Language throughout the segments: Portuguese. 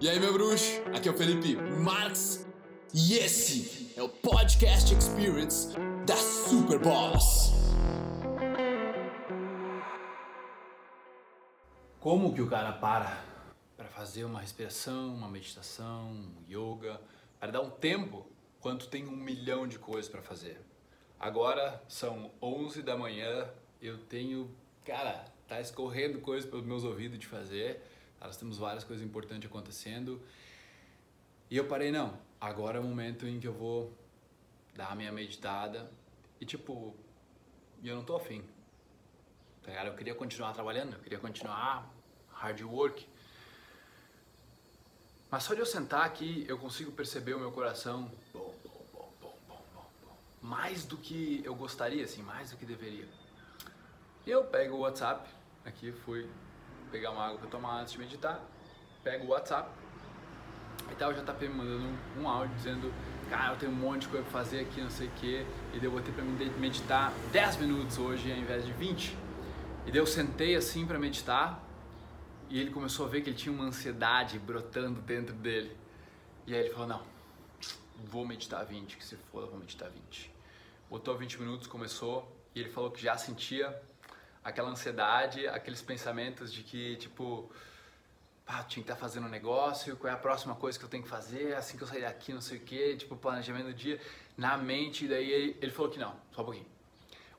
E aí, meu bruxo? Aqui é o Felipe Marx e esse é o Podcast Experience da Super Boss. Como que o cara para para fazer uma respiração, uma meditação, um yoga, para dar um tempo quando tem um milhão de coisas para fazer? Agora são 11 da manhã, eu tenho, cara, tá escorrendo coisas pelos meus ouvidos de fazer nós temos várias coisas importantes acontecendo. E eu parei, não, agora é o momento em que eu vou dar a minha meditada. E tipo, eu não tô afim. Tá? Eu queria continuar trabalhando, eu queria continuar hard work. Mas só de eu sentar aqui, eu consigo perceber o meu coração bom, bom, bom, bom, bom, bom, bom. mais do que eu gostaria, assim, mais do que deveria. E eu pego o WhatsApp, aqui fui pegar uma água para tomar antes de meditar, pego o WhatsApp e tal, tá me mandando um, áudio dizendo, cara, eu tenho um monte de coisa pra fazer aqui, não sei o que, e daí eu botei pra meditar 10 minutos hoje ao invés de 20. E daí eu sentei assim para meditar e ele começou a ver que ele tinha uma ansiedade brotando dentro dele. E aí ele falou, não, vou meditar 20, que se for, vou meditar 20. Botou 20 minutos, começou, e ele falou que já sentia aquela ansiedade, aqueles pensamentos de que, tipo, tinha que estar tá fazendo um negócio, qual é a próxima coisa que eu tenho que fazer, assim que eu sair daqui, não sei o que, tipo, planejamento do dia, na mente, daí ele, ele falou que não, só um pouquinho.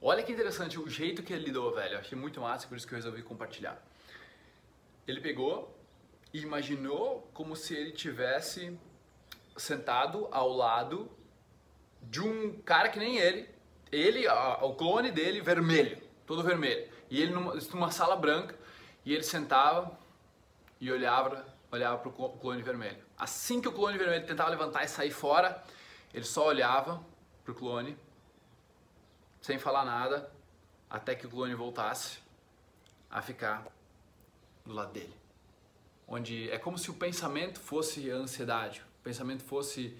Olha que interessante o jeito que ele lidou, velho, eu achei muito massa, por isso que eu resolvi compartilhar. Ele pegou e imaginou como se ele tivesse sentado ao lado de um cara que nem ele, ele, o clone dele, vermelho, todo vermelho. E ele numa, numa sala branca, e ele sentava e olhava, olhava para o clone vermelho. Assim que o clone vermelho tentava levantar e sair fora, ele só olhava para o clone, sem falar nada, até que o clone voltasse a ficar do lado dele. Onde é como se o pensamento fosse a ansiedade, o pensamento fosse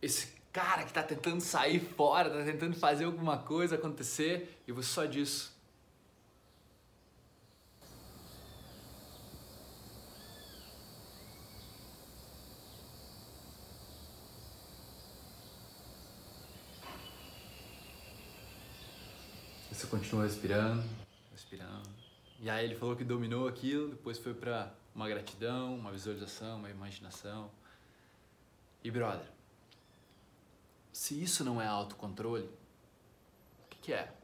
esse cara que está tentando sair fora, está tentando fazer alguma coisa acontecer, e você só diz: Você continua respirando, respirando. E aí ele falou que dominou aquilo, depois foi para uma gratidão, uma visualização, uma imaginação. E brother, se isso não é autocontrole, o que, que é?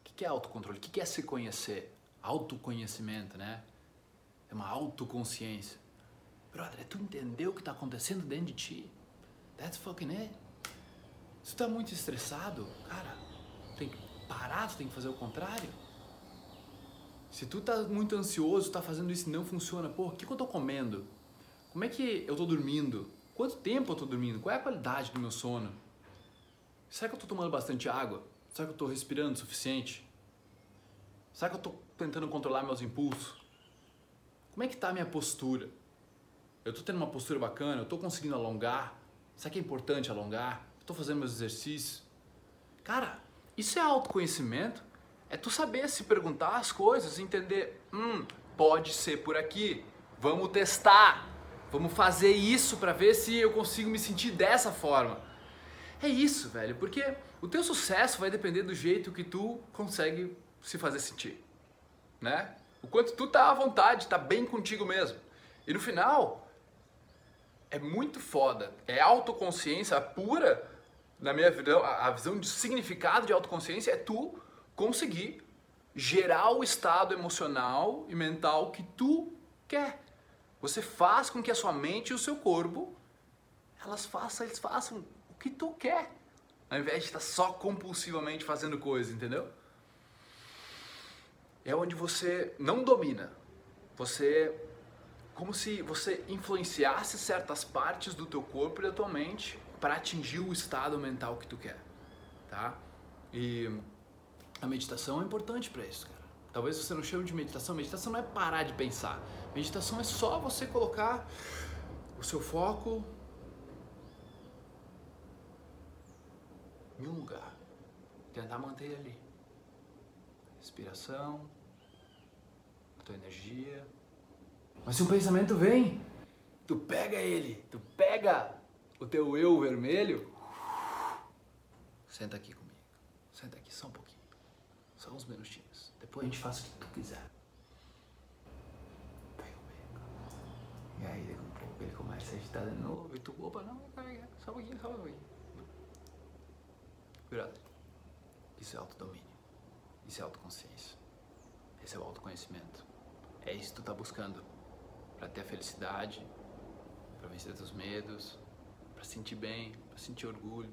O que, que é autocontrole? O que, que é se conhecer? Autoconhecimento, né? É uma autoconsciência. Brother, é tu entender o que está acontecendo dentro de ti. That's fucking it. Se tu tá muito estressado, cara, tem que parar, tu tem que fazer o contrário. Se tu tá muito ansioso, tá fazendo isso e não funciona, pô, o que, que eu tô comendo? Como é que eu tô dormindo? Quanto tempo eu tô dormindo? Qual é a qualidade do meu sono? Será que eu tô tomando bastante água? Será que eu tô respirando o suficiente? Será que eu tô tentando controlar meus impulsos? Como é que tá a minha postura? Eu tô tendo uma postura bacana? Eu tô conseguindo alongar? Será que é importante alongar? Eu tô fazendo meus exercícios? Cara, isso é autoconhecimento. É tu saber se perguntar as coisas, entender, hum, pode ser por aqui. Vamos testar. Vamos fazer isso para ver se eu consigo me sentir dessa forma. É isso, velho, porque o teu sucesso vai depender do jeito que tu consegue se fazer sentir, né? O quanto tu tá à vontade, tá bem contigo mesmo. E no final, é muito foda. É autoconsciência pura na minha visão, a visão de significado de autoconsciência é tu conseguir gerar o estado emocional e mental que tu quer. Você faz com que a sua mente e o seu corpo elas façam, eles façam o que tu quer, ao invés de estar só compulsivamente fazendo coisas, entendeu? É onde você não domina. Você como se você influenciasse certas partes do teu corpo e da tua mente para atingir o estado mental que tu quer, tá? E a meditação é importante para isso, cara. Talvez você não chame de meditação. Meditação não é parar de pensar. Meditação é só você colocar o seu foco em um lugar. Tentar manter ele ali. Respiração, a tua energia, Mas se um pensamento vem, tu pega ele, tu pega o teu eu vermelho. Senta aqui comigo. Senta aqui só um pouquinho. Só uns minutinhos. Depois a gente faz o que tu quiser. Pega o beco. E aí, daqui a pouco ele começa a agitar de novo. E tu, opa, não, só um pouquinho, só um pouquinho. Brother, isso é autodomínio. Isso é autoconsciência. Esse é o autoconhecimento. É isso que tu tá buscando. Pra ter a felicidade, pra vencer teus medos, pra sentir bem, pra sentir orgulho.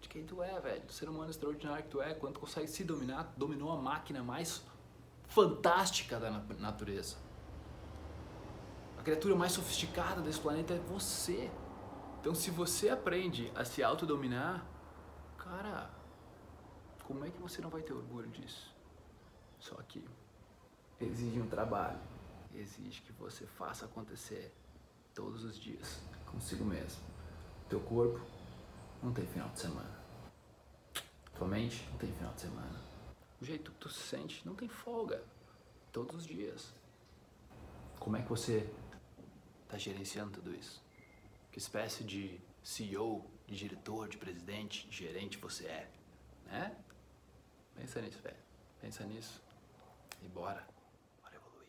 De quem tu é, velho. Do ser humano extraordinário que tu é. Quando tu consegue se dominar, dominou a máquina mais fantástica da natureza. A criatura mais sofisticada desse planeta é você. Então, se você aprende a se autodominar, cara, como é que você não vai ter orgulho disso? Só que exige um trabalho, exige que você faça acontecer todos os dias, consigo mesmo. Teu corpo não tem final de semana. Tua mente não tem final de semana. O jeito que tu se sente não tem folga. Todos os dias. Como é que você está gerenciando tudo isso? Que espécie de CEO, de diretor, de presidente, de gerente você é? Né? Pensa nisso, velho. Pensa nisso. E bora. Bora evoluir.